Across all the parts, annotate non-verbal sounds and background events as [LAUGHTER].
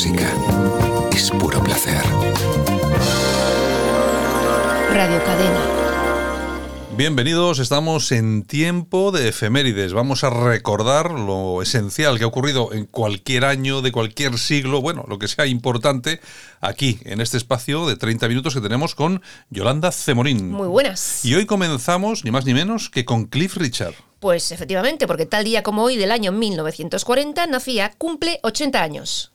música es puro placer. Radio Cadena. Bienvenidos, estamos en tiempo de efemérides. Vamos a recordar lo esencial que ha ocurrido en cualquier año, de cualquier siglo, bueno, lo que sea importante, aquí, en este espacio de 30 minutos que tenemos con Yolanda Cemorín. Muy buenas. Y hoy comenzamos, ni más ni menos, que con Cliff Richard. Pues efectivamente, porque tal día como hoy del año 1940 nacía, cumple 80 años.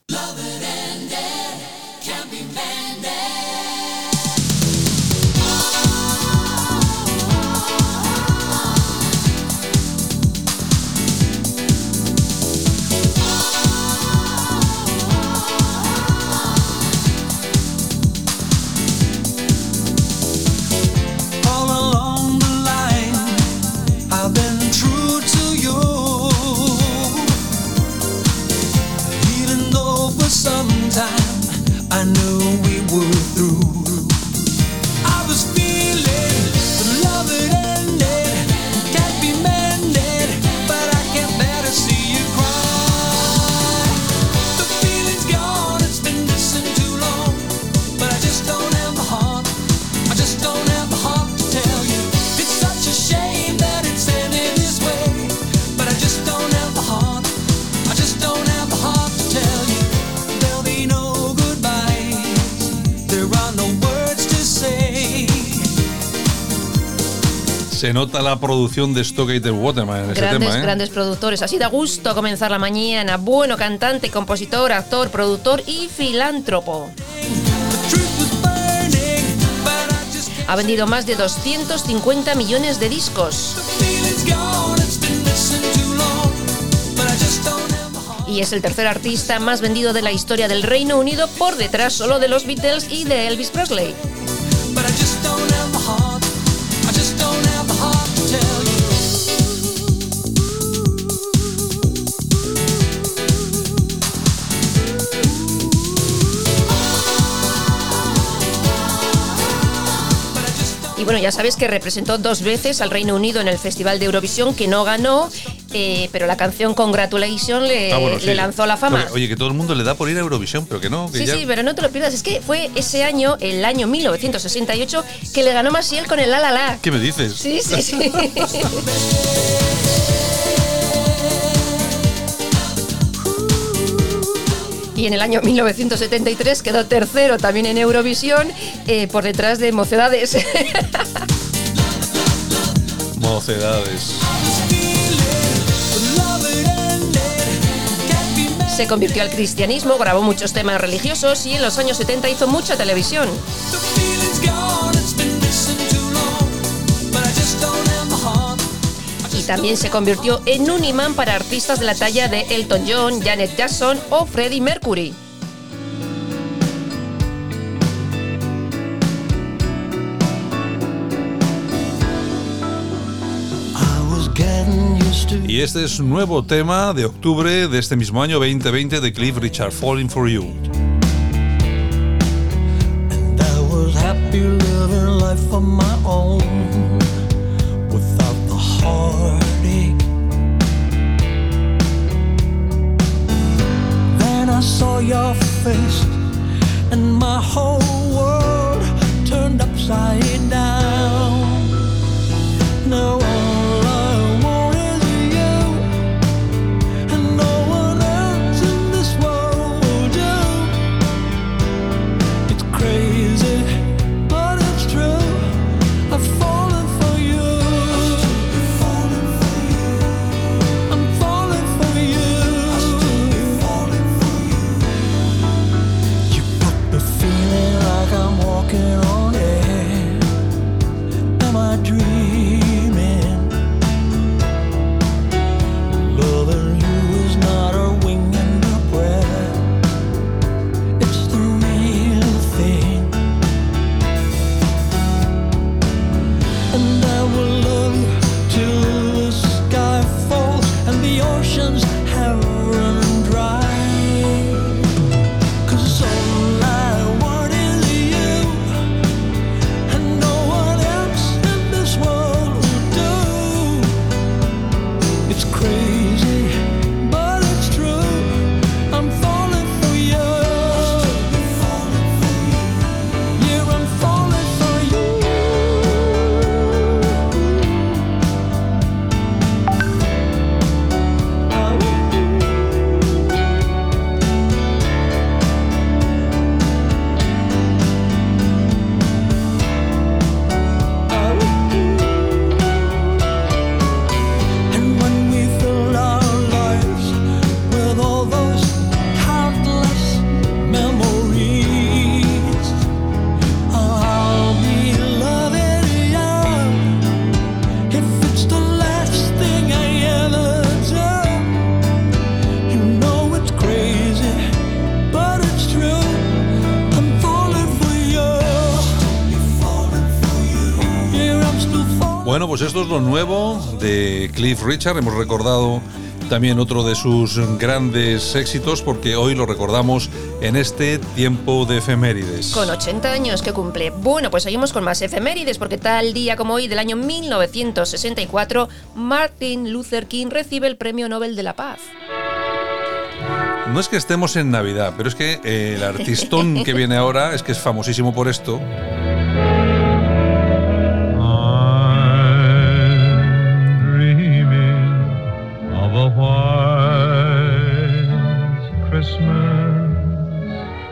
Se nota la producción de Stockgater Waterman en ese Grandes, tema, ¿eh? grandes productores. Así da gusto comenzar la mañana. Bueno, cantante, compositor, actor, productor y filántropo. Ha vendido más de 250 millones de discos. Y es el tercer artista más vendido de la historia del Reino Unido por detrás solo de los Beatles y de Elvis Presley. Bueno, ya sabes que representó dos veces al Reino Unido en el Festival de Eurovisión, que no ganó, eh, pero la canción Congratulations le, Ah, bueno, sí. le lanzó a la fama. Oye, oye, que todo el mundo le da por ir a Eurovisión, pero que no, que Sí, ya... sí, pero no te lo pierdas. Es que fue ese año, el año 1968, que le ganó Maciel con el La La La. ¿Qué me dices? Sí, sí, sí. [LAUGHS] Y en el año 1973 quedó tercero también en Eurovisión, eh, por detrás de Mocedades. [LAUGHS] Mocedades. Se convirtió al cristianismo, grabó muchos temas religiosos y en los años 70 hizo mucha televisión. También se convirtió en un imán para artistas de la talla de Elton John, Janet Jackson o Freddie Mercury. Y este es un nuevo tema de octubre de este mismo año 2020 de Cliff Richard, Falling for You. And I was happy living life on my own your face, and my whole world turned upside down. Pues esto es lo nuevo de Cliff Richard. Hemos recordado también otro de sus grandes éxitos porque hoy lo recordamos en este tiempo de efemérides. Con 80 años que cumple. Bueno, pues seguimos con más efemérides porque tal día como hoy del año 1964, Martin Luther King recibe el Premio Nobel de la Paz. No es que estemos en Navidad, pero es que eh, el artistón que viene ahora es que es famosísimo por esto.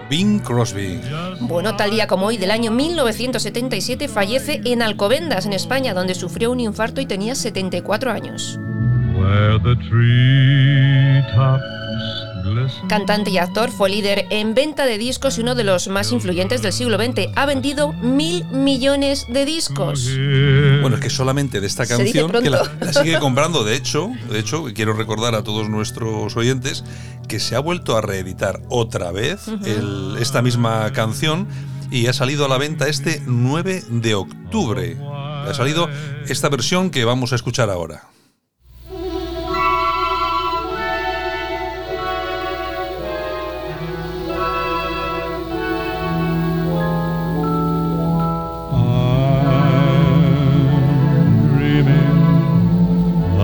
Bing Crosby. Bueno, tal día como hoy del año 1977 fallece en Alcobendas, en España, donde sufrió un infarto y tenía 74 años. Where the glisten. Cantante y actor, fue líder en venta de discos y uno de los más influyentes del siglo XX. Ha vendido mil millones de discos. Bueno, es que solamente de esta canción que la, sigue comprando. De hecho, de hecho, quiero recordar a todos nuestros oyentes que se ha vuelto a reeditar otra vez el- esta misma canción y ha salido a la venta este 9 de octubre. Ha salido esta versión que vamos a escuchar ahora.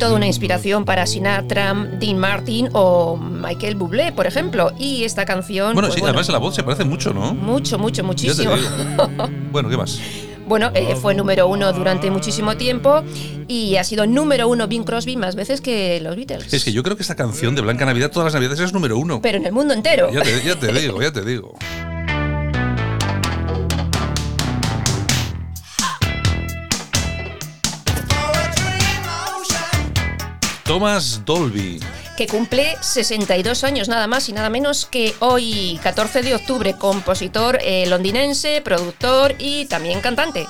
Toda una inspiración para Sinatra, Dean Martin o Michael Bublé, por ejemplo. Y esta canción. Bueno, pues, sí, además la voz se parece mucho, ¿no? Mucho, mucho, muchísimo. [LAUGHS] Bueno, ¿qué más? Bueno, eh, fue número uno durante muchísimo tiempo y ha sido número uno Bing Crosby más veces que los Beatles. Es que yo creo que esta canción de Blanca Navidad todas las Navidades es número uno. Pero en el mundo entero. Ya te, ya te digo, ya te digo. [LAUGHS] Thomas Dolby. que cumple 62 años nada más y nada menos que hoy, 14 de octubre, compositor eh, londinense, productor y también cantante.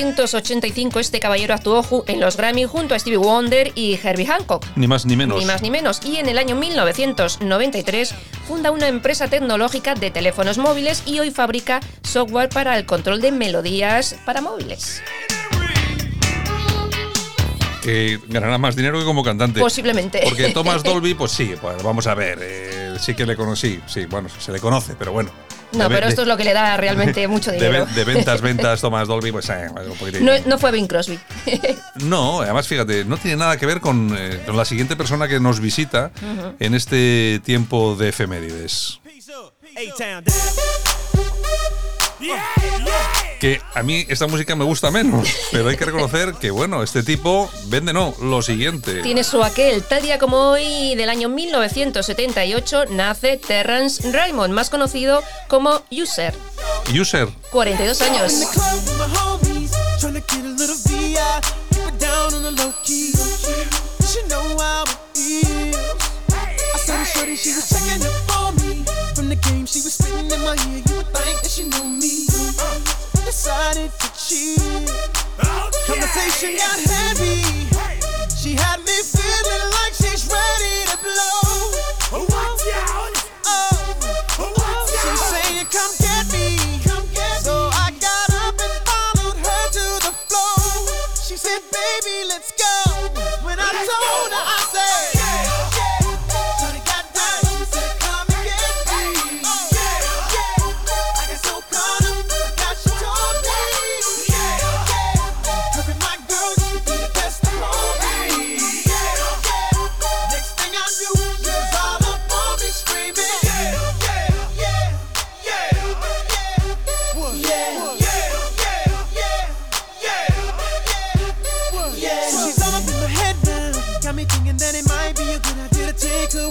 1985 este caballero actuó en los Grammy junto a Stevie Wonder y Herbie Hancock. Ni más ni menos. Ni más ni menos. Y en el año 1993 funda una empresa tecnológica de teléfonos móviles y hoy fabrica software para el control de melodías para móviles. Ganará más dinero que como cantante. Posiblemente. Porque Thomas [LAUGHS] Dolby, pues sí, pues vamos a ver. eh, sí que le conocí, sí, bueno, se le conoce, pero bueno. No, De- pero de- esto es lo que le da realmente [LAUGHS] mucho de, dinero. de ventas, ventas, [LAUGHS] Thomas Dolby, pues eh, un poquitín. No, no fue Bing Crosby. [LAUGHS] No, además fíjate, no tiene nada que ver con, eh, con la siguiente persona que nos visita en este tiempo de efemérides. Que a mí esta música me gusta menos, pero hay que reconocer que, bueno, este tipo vende, no, lo siguiente. Tiene su aquel. Tal día como hoy del año 1978 nace Terrence Raymond, más conocido como User. User. 42 años. She was spitting in my ear. You would think that she me. Decided to cheat. Conversation got heavy. She had me feeling like she's ready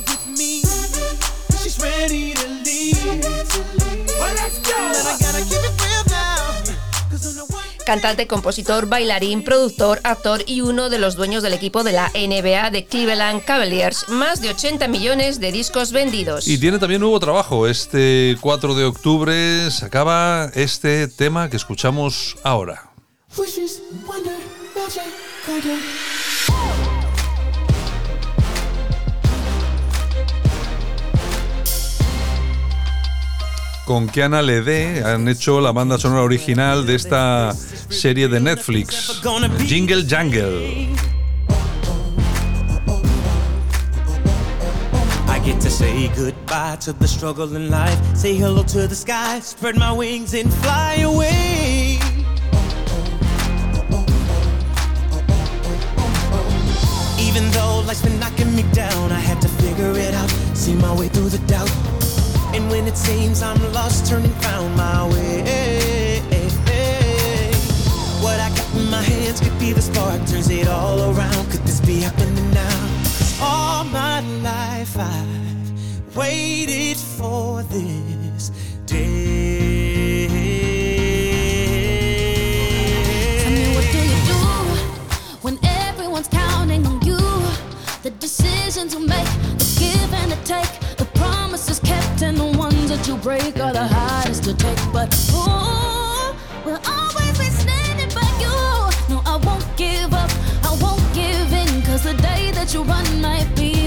with me. She's ready to leave. Well, let's go. And I gotta keep it real now. 'Cause I'm the one. Cantante, compositor, bailarín, productor, actor y uno de los dueños del equipo de la NBA de Cleveland Cavaliers. Más de 80 millones de discos vendidos. Y tiene también nuevo trabajo. Este 4 de octubre sacaba este tema que escuchamos ahora. Wishes, wonder, magic, Con Kiana Lede han hecho la banda sonora original de esta serie de Netflix, Jingle Jangle. Get to say goodbye to the struggle in life. Say hello to the sky, spread my wings and fly away. Even though life's been knocking me down, I had to figure it out, see my way through the doubt. And when it seems I'm lost, turning found my way. What I got in my hands could be the spark, turns it all around. Could this be happening now? 'Cause all my life I've waited for this day. Tell me what do you do when everyone's counting on you? The decisions you make, the give and the take, that you break are the hardest to take. But ooh, we'll always be standing by you. No, I won't give up, I won't give in, cause the day that you run might be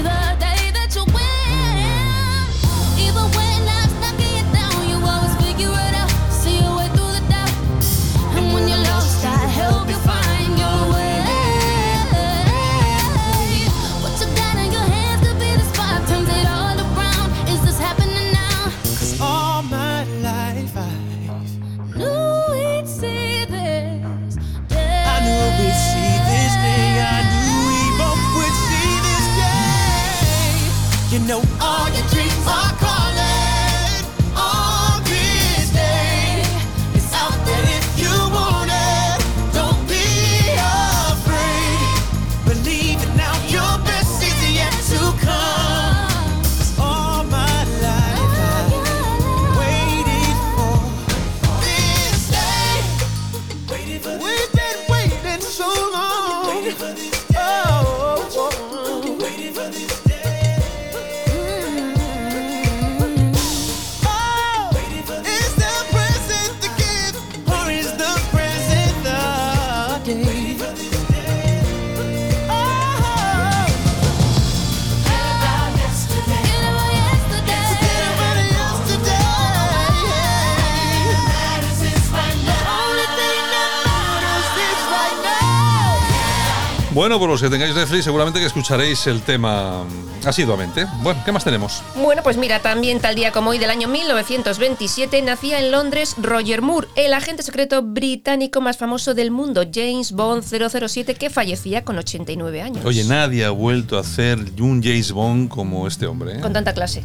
Bueno, por los que tengáis Netflix, seguramente que escucharéis el tema asiduamente. Bueno, ¿qué más tenemos? Bueno, pues mira, también tal día como hoy del año 1927 nacía en Londres Roger Moore, el agente secreto británico más famoso del mundo, James Bond 007, que fallecía con 89 años. Oye, nadie ha vuelto a hacer un James Bond como este hombre. ¿eh? Con tanta clase.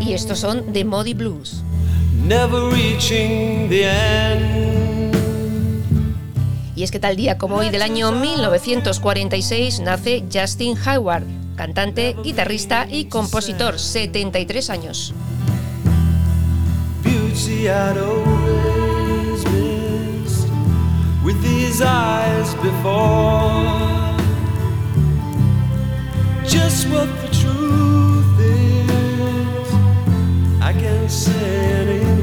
Y estos son The Modi Blues. Never reaching the end. Y es que tal día como hoy del año 1946 nace Justin Hayward, cantante, guitarrista y compositor, 73 años. Beauty I'd always missed with these eyes before. Just what the truth is, I can't say anymore.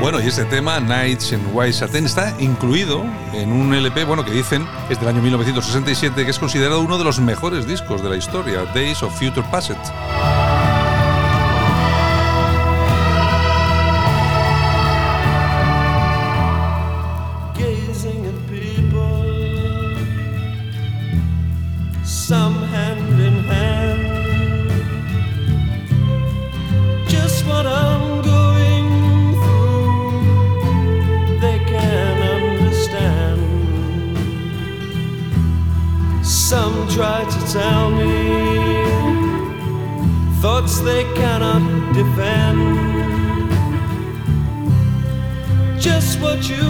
Bueno, y este tema, Nights in White Satin, está incluido en un LP, bueno, que dicen es del año 1967, que es considerado uno de los mejores discos de la historia, Days of Future Past. They cannot defend. Just what you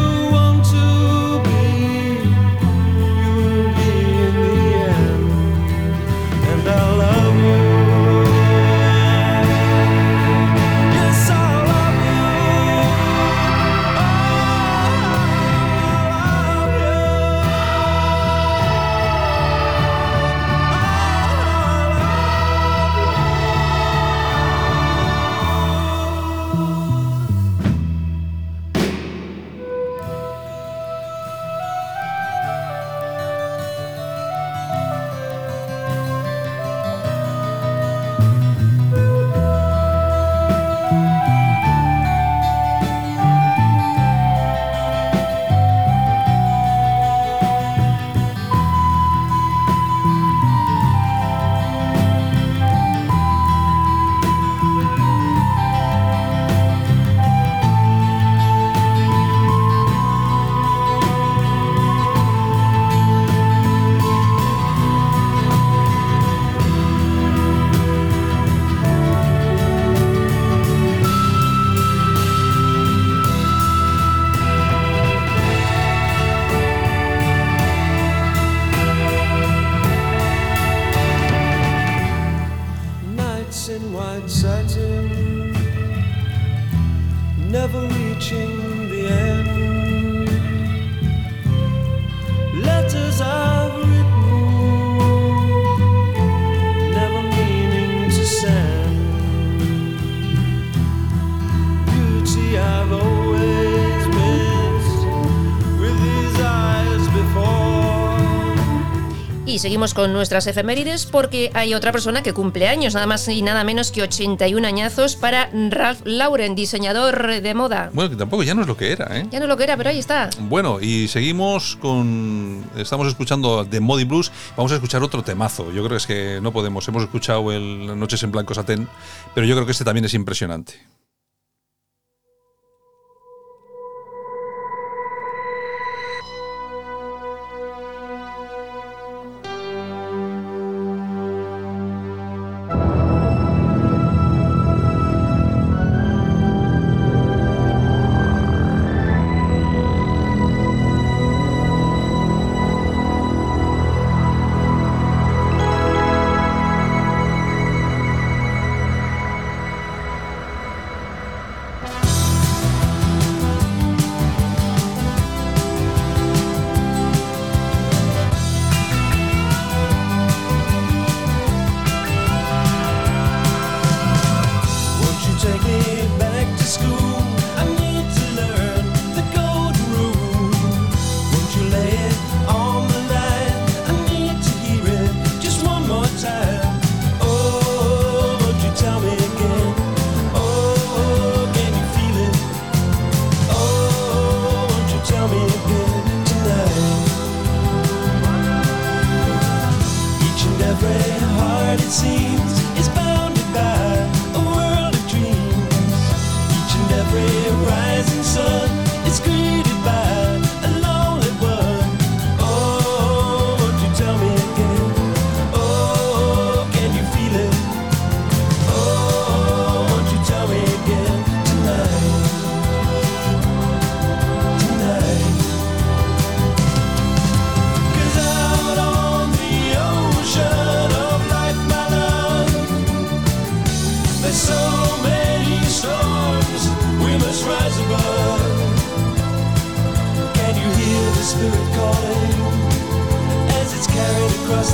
seguimos con nuestras efemérides porque hay otra persona que cumple años, nada más y nada menos que 81 añazos para Ralph Lauren, diseñador de moda. Bueno, que tampoco ya no es lo que era, ¿eh? Ya no lo que era, pero ahí está. Bueno, y seguimos con. Estamos escuchando The Modi Blues. Vamos a escuchar otro temazo. Yo creo que es que no podemos. Hemos escuchado el Noches en Blanco Satén, pero yo creo que este también es impresionante.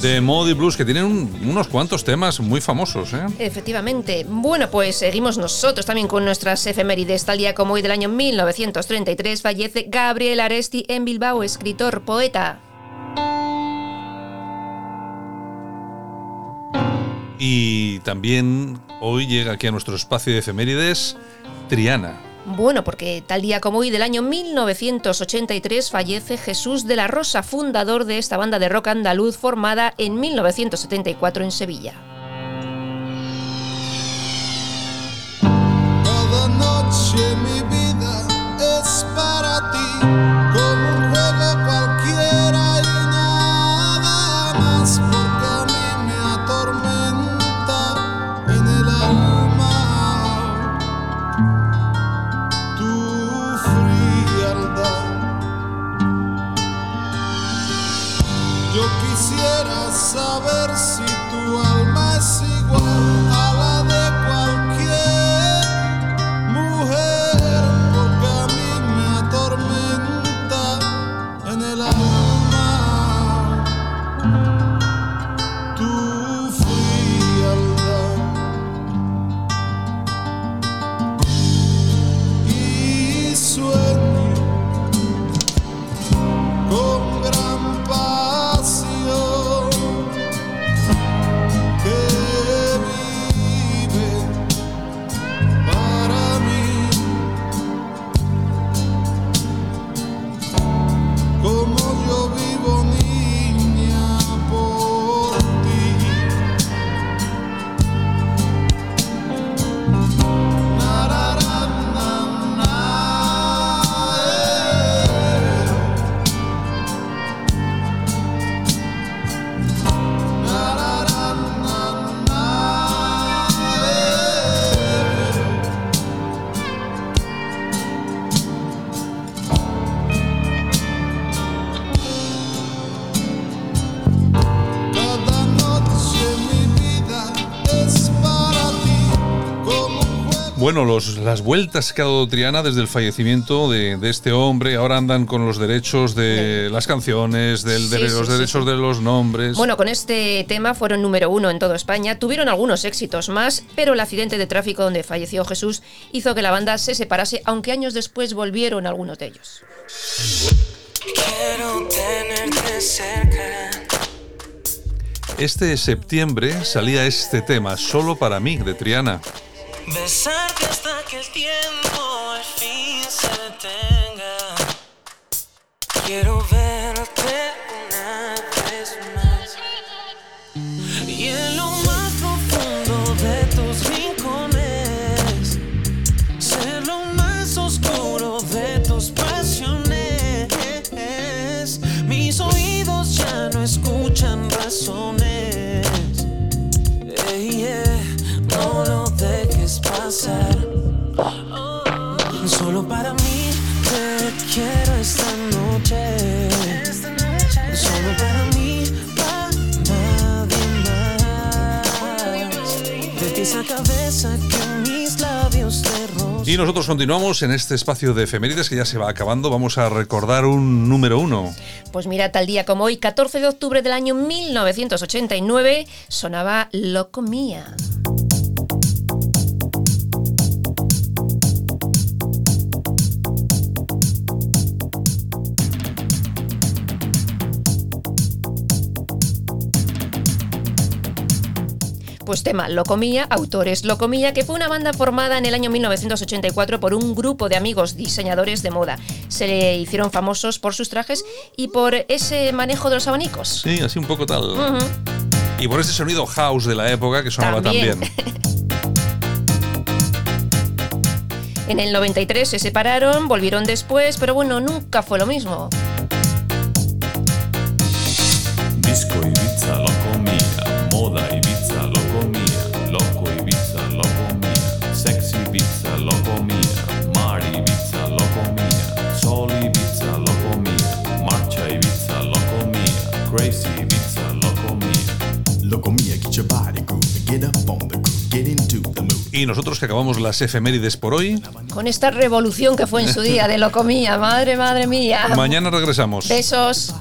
voice. De Modi Blues, que tienen un- unos cuantos temas muy famosos, ¿eh? Efectivamente. Bueno, pues seguimos nosotros también con nuestras efemérides. Tal día como hoy del año 1933 fallece Gabriel Aresti en Bilbao, escritor, poeta. Y también hoy llega aquí a nuestro espacio de efemérides Triana. Bueno, porque tal día como hoy del año 1983 fallece Jesús de la Rosa, fundador de esta banda de rock andaluz formada en 1974 en Sevilla. Bueno, los, las vueltas que ha dado Triana desde el fallecimiento de, de este hombre, ahora andan con los derechos de las canciones, del, de Sí, sí, los sí, derechos sí. de los nombres. Bueno, con este tema fueron número uno en toda España, tuvieron algunos éxitos más, pero el accidente de tráfico donde falleció Jesús hizo que la banda se separase, aunque años después volvieron algunos de ellos. Quiero tenerte cerca. Este septiembre salía este tema, solo para mí, de Triana. Besarte hasta que el tiempo al fin se detenga. Quiero verte esa cabeza que mis labios te rozan. Y nosotros continuamos en este espacio de efemérides que ya se va acabando. Vamos a recordar un número uno. Pues mira, tal día como hoy, 14 de octubre del año 1989, sonaba Loco Mía. Pues tema Locomía, autores Locomía, que fue una banda formada en el año 1984 por un grupo de amigos diseñadores de moda. Se le hicieron famosos por sus trajes y por ese manejo de los abanicos. Sí, así un poco tal. Y por ese sonido house de la época que sonaba tan También. bien. [LAUGHS] En el 93 se separaron, volvieron después, pero bueno, nunca fue lo mismo. Y nosotros que acabamos las efemérides por hoy. Con esta revolución que fue en su día de lo comía, madre, madre mía. Mañana regresamos. Besos.